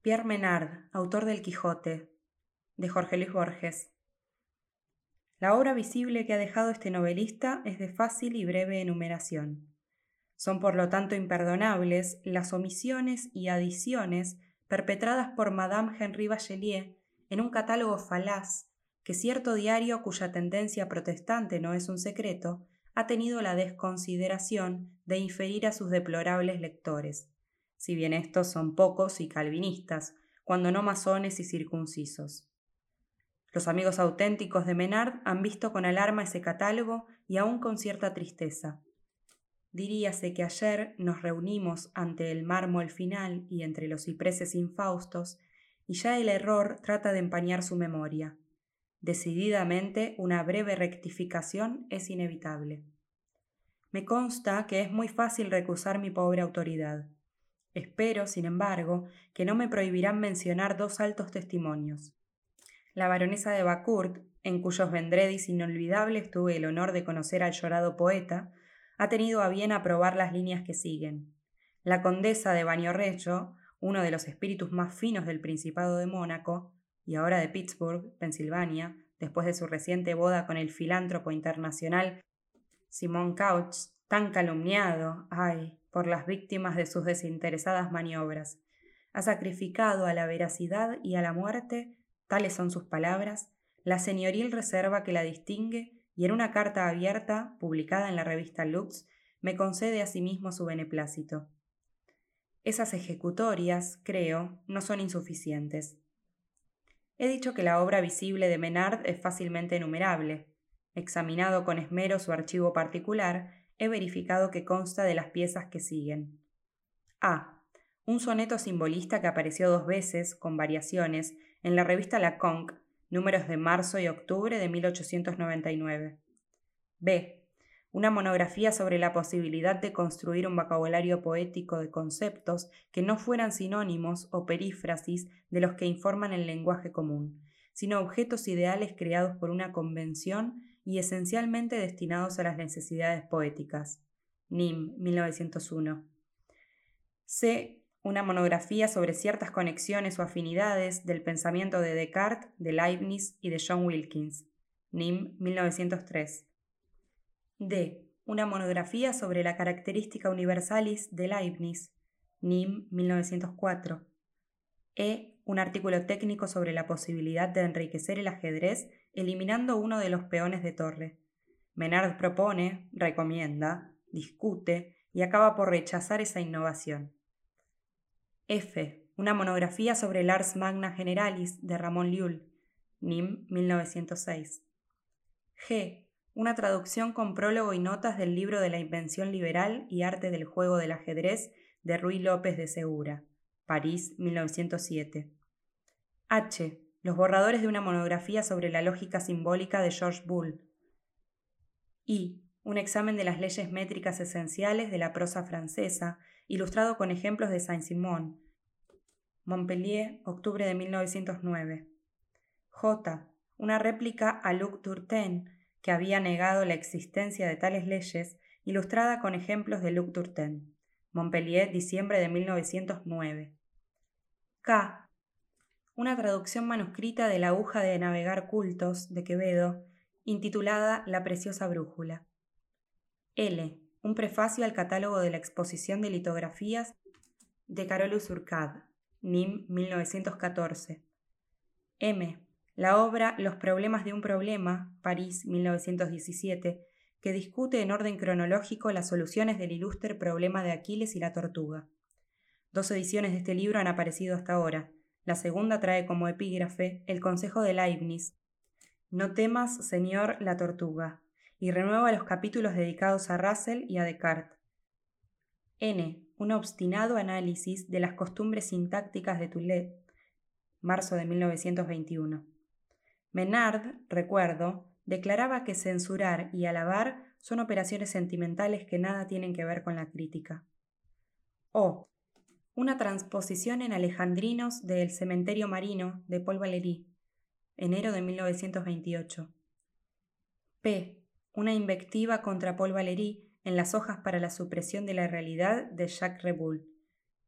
Pierre Menard, autor del Quijote, de Jorge Luis Borges. La obra visible que ha dejado este novelista es de fácil y breve enumeración. Son por lo tanto imperdonables las omisiones y adiciones perpetradas por Madame Henri Bachelier en un catálogo falaz que cierto diario cuya tendencia protestante no es un secreto ha tenido la desconsideración de inferir a sus deplorables lectores si bien estos son pocos y calvinistas, cuando no masones y circuncisos. Los amigos auténticos de Menard han visto con alarma ese catálogo y aún con cierta tristeza. Diríase que ayer nos reunimos ante el mármol final y entre los cipreses infaustos, y ya el error trata de empañar su memoria. Decididamente, una breve rectificación es inevitable. Me consta que es muy fácil recusar mi pobre autoridad. Espero, sin embargo, que no me prohibirán mencionar dos altos testimonios. La baronesa de Bacourt, en cuyos vendredis inolvidables tuve el honor de conocer al llorado poeta, ha tenido a bien aprobar las líneas que siguen. La condesa de Bañorrecho, uno de los espíritus más finos del Principado de Mónaco, y ahora de Pittsburgh, Pensilvania, después de su reciente boda con el filántropo internacional Simon Couch, tan calumniado, ay, por las víctimas de sus desinteresadas maniobras. Ha sacrificado a la veracidad y a la muerte, tales son sus palabras, la señoril reserva que la distingue y en una carta abierta, publicada en la revista Lux, me concede asimismo su beneplácito. Esas ejecutorias, creo, no son insuficientes. He dicho que la obra visible de Menard es fácilmente enumerable. Examinado con esmero su archivo particular, he verificado que consta de las piezas que siguen. A. Un soneto simbolista que apareció dos veces, con variaciones, en la revista La Conque, números de marzo y octubre de 1899. B. Una monografía sobre la posibilidad de construir un vocabulario poético de conceptos que no fueran sinónimos o perífrasis de los que informan el lenguaje común, sino objetos ideales creados por una convención y esencialmente destinados a las necesidades poéticas. NIM, 1901. C. Una monografía sobre ciertas conexiones o afinidades del pensamiento de Descartes, de Leibniz y de John Wilkins. NIM, 1903. D. Una monografía sobre la característica universalis de Leibniz. NIM, 1904. E. Un artículo técnico sobre la posibilidad de enriquecer el ajedrez eliminando uno de los peones de torre. Menard propone, recomienda, discute y acaba por rechazar esa innovación. F. Una monografía sobre el Ars Magna Generalis de Ramón Llull, NIM 1906. G. Una traducción con prólogo y notas del libro de la invención liberal y arte del juego del ajedrez de Ruy López de Segura, París 1907. H los borradores de una monografía sobre la lógica simbólica de George Bull. Y un examen de las leyes métricas esenciales de la prosa francesa, ilustrado con ejemplos de Saint-Simon. Montpellier, octubre de 1909. J. Una réplica a Luc Durtain, que había negado la existencia de tales leyes, ilustrada con ejemplos de Luc Durtain. Montpellier, diciembre de 1909. K una traducción manuscrita de la aguja de navegar cultos de Quevedo, intitulada La preciosa brújula. L. Un prefacio al catálogo de la exposición de litografías de Carolus Urcad, NIM 1914. M. La obra Los problemas de un problema, París 1917, que discute en orden cronológico las soluciones del ilustre problema de Aquiles y la tortuga. Dos ediciones de este libro han aparecido hasta ahora, la segunda trae como epígrafe el consejo de Leibniz. No temas, Señor, la tortuga, y renueva los capítulos dedicados a Russell y a Descartes. N. Un obstinado análisis de las costumbres sintácticas de Toulet, marzo de 1921. Menard, recuerdo, declaraba que censurar y alabar son operaciones sentimentales que nada tienen que ver con la crítica. O una transposición en alejandrinos de El cementerio marino de Paul Valéry, enero de 1928. P. Una invectiva contra Paul Valéry en las hojas para la supresión de la realidad de Jacques Reboul.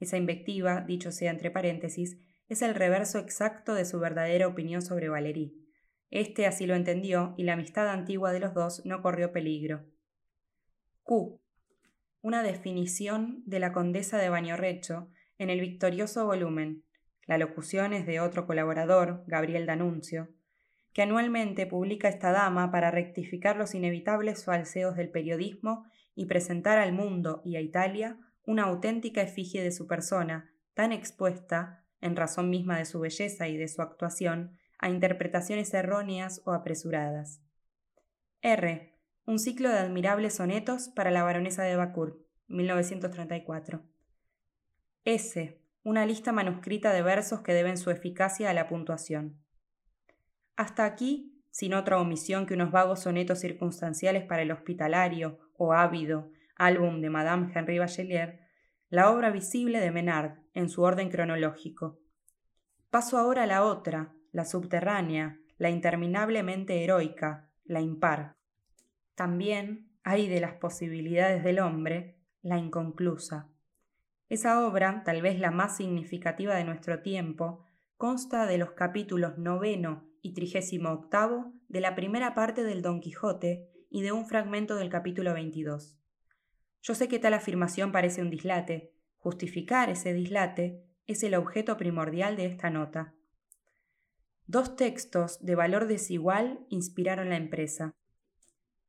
Esa invectiva, dicho sea entre paréntesis, es el reverso exacto de su verdadera opinión sobre Valerí. Este así lo entendió y la amistad antigua de los dos no corrió peligro. Q. Una definición de la condesa de Bañorrecho en el victorioso volumen. La locución es de otro colaborador, Gabriel D'Annunzio, que anualmente publica esta dama para rectificar los inevitables falseos del periodismo y presentar al mundo y a Italia una auténtica efigie de su persona, tan expuesta, en razón misma de su belleza y de su actuación, a interpretaciones erróneas o apresuradas. R. Un ciclo de admirables sonetos para la baronesa de Bacur, 1934. S. Una lista manuscrita de versos que deben su eficacia a la puntuación. Hasta aquí, sin otra omisión que unos vagos sonetos circunstanciales para el hospitalario o ávido álbum de Madame Henri Bachelier, la obra visible de Menard en su orden cronológico. Paso ahora a la otra, la subterránea, la interminablemente heroica, la impar. También hay de las posibilidades del hombre, la inconclusa. Esa obra, tal vez la más significativa de nuestro tiempo, consta de los capítulos noveno y trigésimo octavo de la primera parte del Don Quijote y de un fragmento del capítulo 22. Yo sé que tal afirmación parece un dislate. Justificar ese dislate es el objeto primordial de esta nota. Dos textos de valor desigual inspiraron la empresa.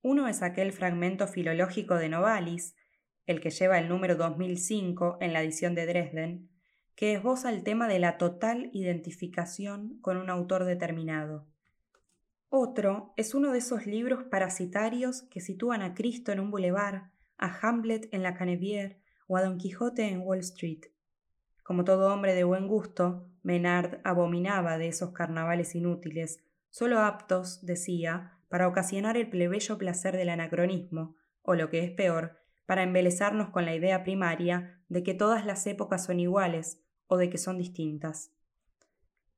Uno es aquel fragmento filológico de Novalis, el que lleva el número 2005 en la edición de Dresden, que esboza el tema de la total identificación con un autor determinado. Otro es uno de esos libros parasitarios que sitúan a Cristo en un bulevar, a Hamlet en la Canebière o a Don Quijote en Wall Street. Como todo hombre de buen gusto, Menard abominaba de esos carnavales inútiles, solo aptos, decía, para ocasionar el plebeyo placer del anacronismo, o lo que es peor, para embelezarnos con la idea primaria de que todas las épocas son iguales, o de que son distintas.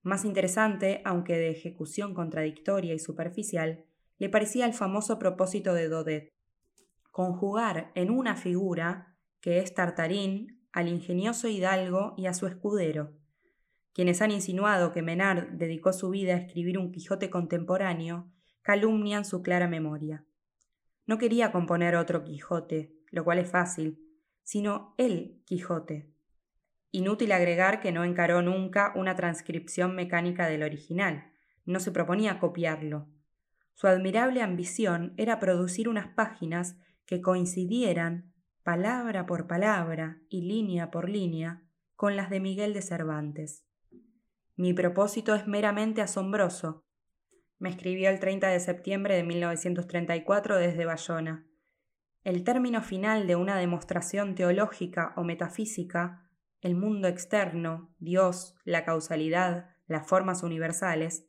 Más interesante, aunque de ejecución contradictoria y superficial, le parecía el famoso propósito de Dodet, conjugar en una figura, que es Tartarín, al ingenioso hidalgo y a su escudero. Quienes han insinuado que Menard dedicó su vida a escribir un Quijote contemporáneo, calumnian su clara memoria. No quería componer otro Quijote, lo cual es fácil, sino el Quijote, Inútil agregar que no encaró nunca una transcripción mecánica del original, no se proponía copiarlo. Su admirable ambición era producir unas páginas que coincidieran, palabra por palabra y línea por línea, con las de Miguel de Cervantes. Mi propósito es meramente asombroso, me escribió el 30 de septiembre de 1934 desde Bayona. El término final de una demostración teológica o metafísica el mundo externo, Dios, la causalidad, las formas universales,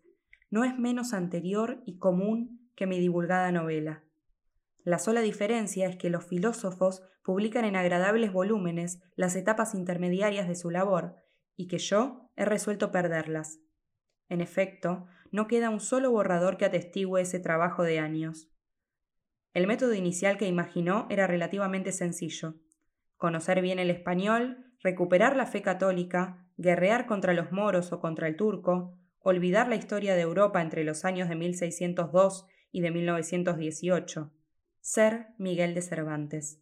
no es menos anterior y común que mi divulgada novela. La sola diferencia es que los filósofos publican en agradables volúmenes las etapas intermediarias de su labor y que yo he resuelto perderlas. En efecto, no queda un solo borrador que atestigue ese trabajo de años. El método inicial que imaginó era relativamente sencillo. Conocer bien el español, recuperar la fe católica, guerrear contra los moros o contra el turco, olvidar la historia de Europa entre los años de 1602 y de 1918. Ser Miguel de Cervantes.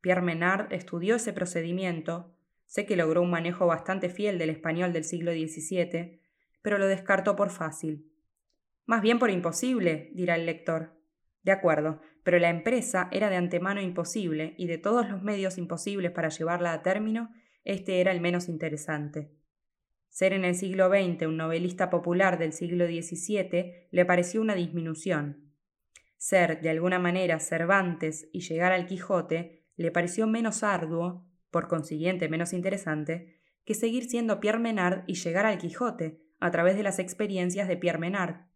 Pierre Menard estudió ese procedimiento, sé que logró un manejo bastante fiel del español del siglo XVII, pero lo descartó por fácil. Más bien por imposible, dirá el lector. De acuerdo, pero la empresa era de antemano imposible y de todos los medios imposibles para llevarla a término, este era el menos interesante. Ser en el siglo XX un novelista popular del siglo XVII le pareció una disminución. Ser, de alguna manera, Cervantes y llegar al Quijote le pareció menos arduo, por consiguiente menos interesante, que seguir siendo Pierre Menard y llegar al Quijote, a través de las experiencias de Pierre Menard.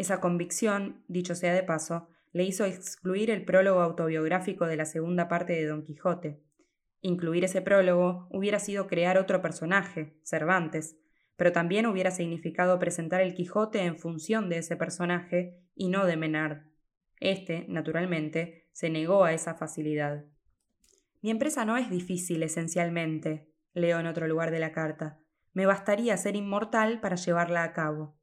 Esa convicción, dicho sea de paso, le hizo excluir el prólogo autobiográfico de la segunda parte de Don Quijote. Incluir ese prólogo hubiera sido crear otro personaje, Cervantes, pero también hubiera significado presentar el Quijote en función de ese personaje y no de Menard. Este, naturalmente, se negó a esa facilidad. Mi empresa no es difícil esencialmente, leo en otro lugar de la carta, me bastaría ser inmortal para llevarla a cabo.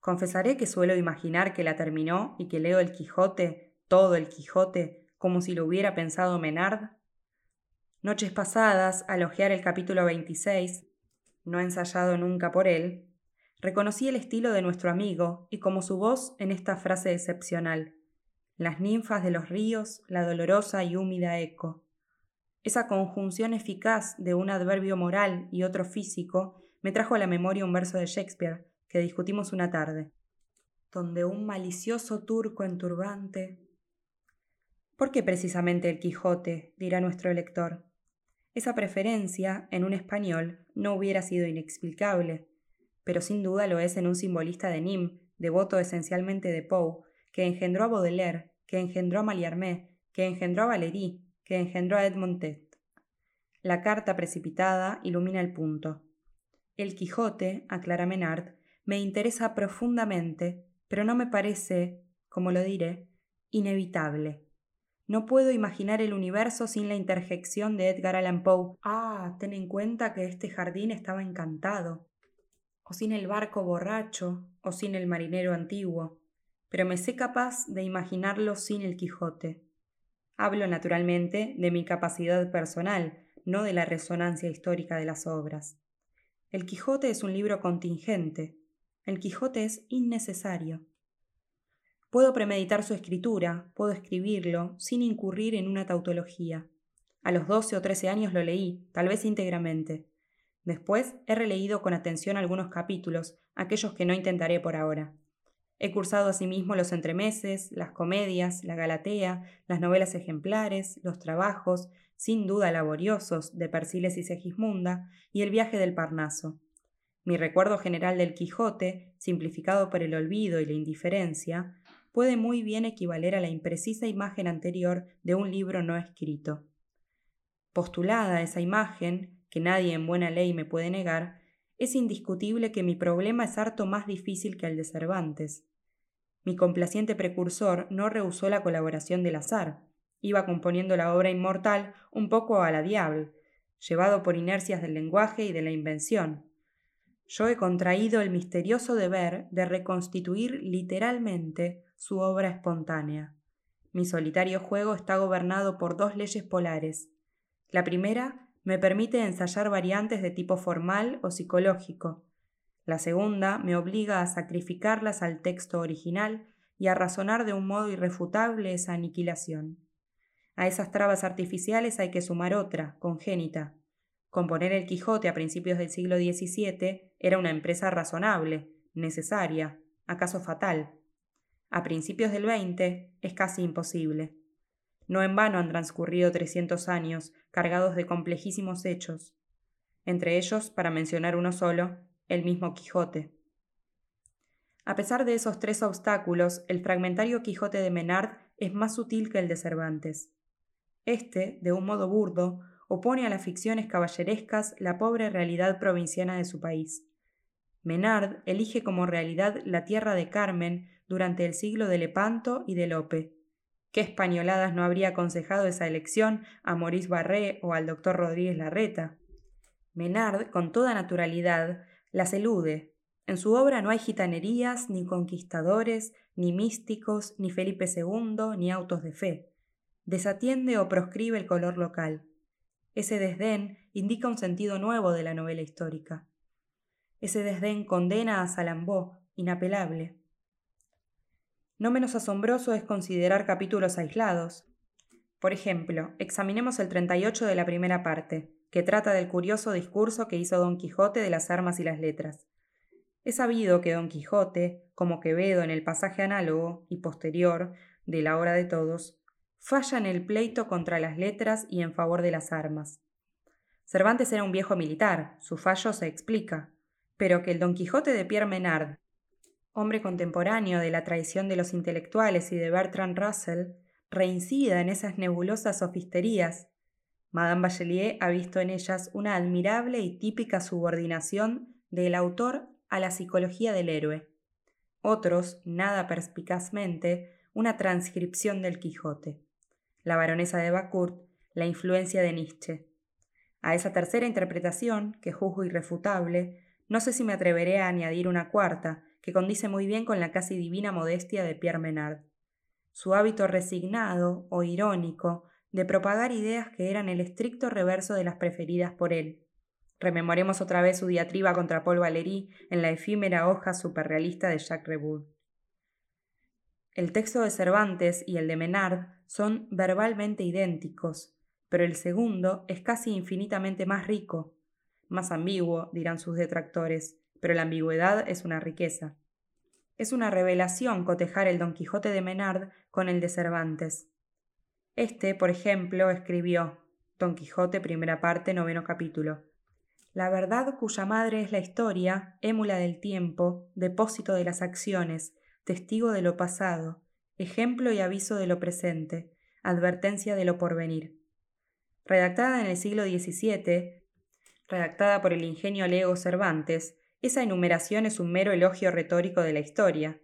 Confesaré que suelo imaginar que la terminó y que leo el Quijote, todo el Quijote, como si lo hubiera pensado Menard. Noches pasadas, al hojear el capítulo 26, no ensayado nunca por él, reconocí el estilo de nuestro amigo y como su voz en esta frase excepcional. Las ninfas de los ríos, la dolorosa y húmida eco. Esa conjunción eficaz de un adverbio moral y otro físico me trajo a la memoria un verso de Shakespeare que discutimos una tarde, donde un malicioso turco en turbante. ¿Por qué precisamente el Quijote? dirá nuestro lector. Esa preferencia, en un español, no hubiera sido inexplicable, pero sin duda lo es en un simbolista de Nîmes, devoto esencialmente de Poe, que engendró a Baudelaire, que engendró a Mallarmé, que engendró a Valéry, que engendró a Edmond La carta precipitada ilumina el punto. El Quijote, aclara Menard, me interesa profundamente, pero no me parece, como lo diré, inevitable. No puedo imaginar el universo sin la interjección de Edgar Allan Poe. Ah, ten en cuenta que este jardín estaba encantado. O sin el barco borracho, o sin el marinero antiguo. Pero me sé capaz de imaginarlo sin el Quijote. Hablo naturalmente de mi capacidad personal, no de la resonancia histórica de las obras. El Quijote es un libro contingente. El Quijote es innecesario. Puedo premeditar su escritura, puedo escribirlo, sin incurrir en una tautología. A los doce o trece años lo leí, tal vez íntegramente. Después he releído con atención algunos capítulos, aquellos que no intentaré por ahora. He cursado asimismo los entremeses, las comedias, la Galatea, las novelas ejemplares, los trabajos, sin duda laboriosos, de Persiles y Segismunda, y el viaje del Parnaso. Mi recuerdo general del Quijote, simplificado por el olvido y la indiferencia, puede muy bien equivaler a la imprecisa imagen anterior de un libro no escrito. Postulada esa imagen, que nadie en buena ley me puede negar, es indiscutible que mi problema es harto más difícil que el de Cervantes. Mi complaciente precursor no rehusó la colaboración del azar. Iba componiendo la obra inmortal un poco a la diable, llevado por inercias del lenguaje y de la invención. Yo he contraído el misterioso deber de reconstituir literalmente su obra espontánea. Mi solitario juego está gobernado por dos leyes polares. La primera me permite ensayar variantes de tipo formal o psicológico. La segunda me obliga a sacrificarlas al texto original y a razonar de un modo irrefutable esa aniquilación. A esas trabas artificiales hay que sumar otra, congénita. Componer el Quijote a principios del siglo XVII era una empresa razonable, necesaria, acaso fatal. A principios del XX es casi imposible. No en vano han transcurrido trescientos años cargados de complejísimos hechos, entre ellos, para mencionar uno solo, el mismo Quijote. A pesar de esos tres obstáculos, el fragmentario Quijote de Menard es más sutil que el de Cervantes. Este, de un modo burdo, opone a las ficciones caballerescas la pobre realidad provinciana de su país. Menard elige como realidad la tierra de Carmen durante el siglo de Lepanto y de Lope, ¿Qué españoladas no habría aconsejado esa elección a Maurice Barré o al doctor Rodríguez Larreta? Menard, con toda naturalidad, las elude. En su obra no hay gitanerías, ni conquistadores, ni místicos, ni Felipe II, ni autos de fe. Desatiende o proscribe el color local. Ese desdén indica un sentido nuevo de la novela histórica. Ese desdén condena a Salambó, inapelable. No menos asombroso es considerar capítulos aislados. Por ejemplo, examinemos el 38 de la primera parte, que trata del curioso discurso que hizo Don Quijote de las armas y las letras. Es sabido que Don Quijote, como Quevedo en el pasaje análogo y posterior de la hora de todos, falla en el pleito contra las letras y en favor de las armas. Cervantes era un viejo militar, su fallo se explica, pero que el Don Quijote de Pierre Menard hombre contemporáneo de la tradición de los intelectuales y de Bertrand Russell, reincida en esas nebulosas sofisterías. Madame Bachelier ha visto en ellas una admirable y típica subordinación del autor a la psicología del héroe. Otros, nada perspicazmente, una transcripción del Quijote. La baronesa de Bacourt, la influencia de Nietzsche. A esa tercera interpretación, que juzgo irrefutable, no sé si me atreveré a añadir una cuarta, que condice muy bien con la casi divina modestia de Pierre Menard. Su hábito resignado o irónico de propagar ideas que eran el estricto reverso de las preferidas por él. Rememoremos otra vez su diatriba contra Paul Valéry en la efímera hoja superrealista de Jacques Reboud. El texto de Cervantes y el de Menard son verbalmente idénticos, pero el segundo es casi infinitamente más rico, más ambiguo, dirán sus detractores, pero la ambigüedad es una riqueza. Es una revelación cotejar el Don Quijote de Menard con el de Cervantes. Este, por ejemplo, escribió Don Quijote, primera parte, noveno capítulo. La verdad cuya madre es la historia, émula del tiempo, depósito de las acciones, testigo de lo pasado, ejemplo y aviso de lo presente, advertencia de lo porvenir. Redactada en el siglo XVII, redactada por el ingenio lego Cervantes, esa enumeración es un mero elogio retórico de la historia.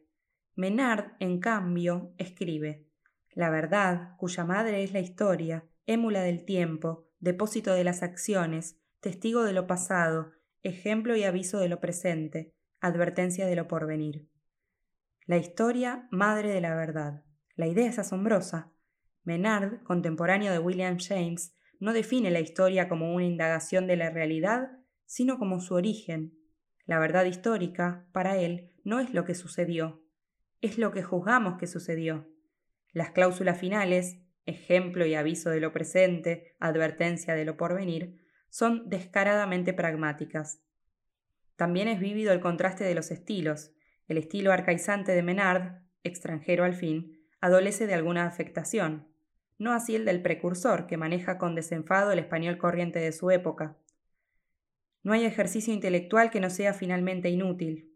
Menard, en cambio, escribe La verdad, cuya madre es la historia, émula del tiempo, depósito de las acciones, testigo de lo pasado, ejemplo y aviso de lo presente, advertencia de lo porvenir. La historia, madre de la verdad. La idea es asombrosa. Menard, contemporáneo de William James, no define la historia como una indagación de la realidad, sino como su origen, la verdad histórica, para él, no es lo que sucedió, es lo que juzgamos que sucedió. Las cláusulas finales, ejemplo y aviso de lo presente, advertencia de lo porvenir, son descaradamente pragmáticas. También es vívido el contraste de los estilos. El estilo arcaizante de Menard, extranjero al fin, adolece de alguna afectación, no así el del precursor, que maneja con desenfado el español corriente de su época. No hay ejercicio intelectual que no sea finalmente inútil.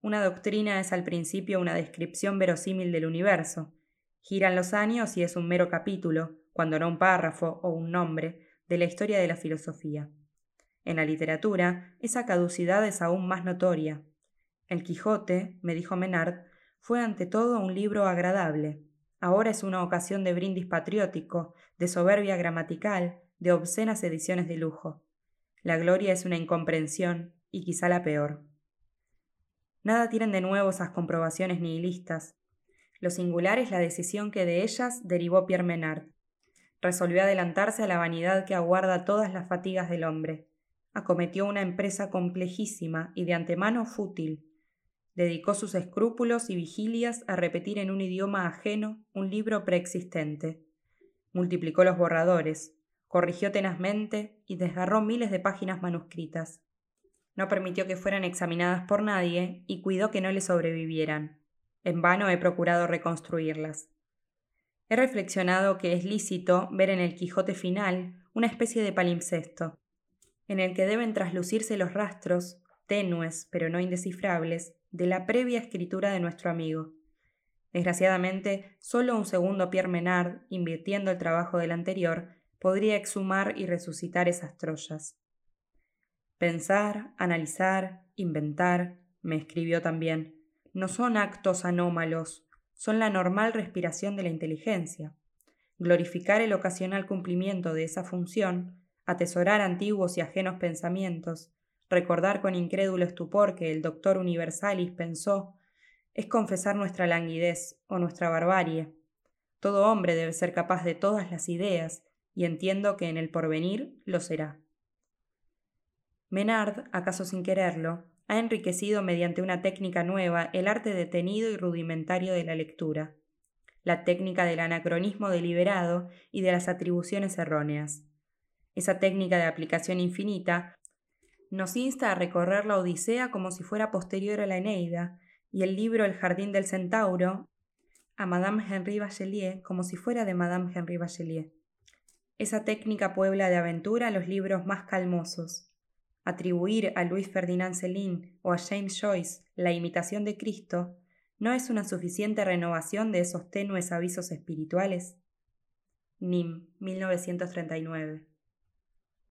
Una doctrina es al principio una descripción verosímil del universo. Giran los años y es un mero capítulo, cuando no un párrafo o un nombre, de la historia de la filosofía. En la literatura, esa caducidad es aún más notoria. El Quijote, me dijo Menard, fue ante todo un libro agradable. Ahora es una ocasión de brindis patriótico, de soberbia gramatical, de obscenas ediciones de lujo. La gloria es una incomprensión, y quizá la peor. Nada tienen de nuevo esas comprobaciones nihilistas. Lo singular es la decisión que de ellas derivó Pierre Menard. Resolvió adelantarse a la vanidad que aguarda todas las fatigas del hombre. Acometió una empresa complejísima y de antemano fútil. Dedicó sus escrúpulos y vigilias a repetir en un idioma ajeno un libro preexistente. Multiplicó los borradores, corrigió tenazmente y desgarró miles de páginas manuscritas. No permitió que fueran examinadas por nadie y cuidó que no le sobrevivieran. En vano he procurado reconstruirlas. He reflexionado que es lícito ver en el Quijote final una especie de palimpsesto, en el que deben traslucirse los rastros, tenues pero no indescifrables, de la previa escritura de nuestro amigo. Desgraciadamente, solo un segundo Pierre Menard, invirtiendo el trabajo del anterior, podría exhumar y resucitar esas Troyas. Pensar, analizar, inventar, me escribió también, no son actos anómalos, son la normal respiración de la inteligencia. Glorificar el ocasional cumplimiento de esa función, atesorar antiguos y ajenos pensamientos, recordar con incrédulo estupor que el doctor Universalis pensó, es confesar nuestra languidez o nuestra barbarie. Todo hombre debe ser capaz de todas las ideas y entiendo que en el porvenir lo será. Menard, acaso sin quererlo, ha enriquecido mediante una técnica nueva el arte detenido y rudimentario de la lectura, la técnica del anacronismo deliberado y de las atribuciones erróneas. Esa técnica de aplicación infinita nos insta a recorrer la Odisea como si fuera posterior a la Eneida, y el libro El Jardín del Centauro a Madame Henri Bachelier como si fuera de Madame Henri Bachelier. Esa técnica puebla de aventura los libros más calmosos. Atribuir a Luis Ferdinand Celine o a James Joyce la imitación de Cristo no es una suficiente renovación de esos tenues avisos espirituales. Nim, 1939.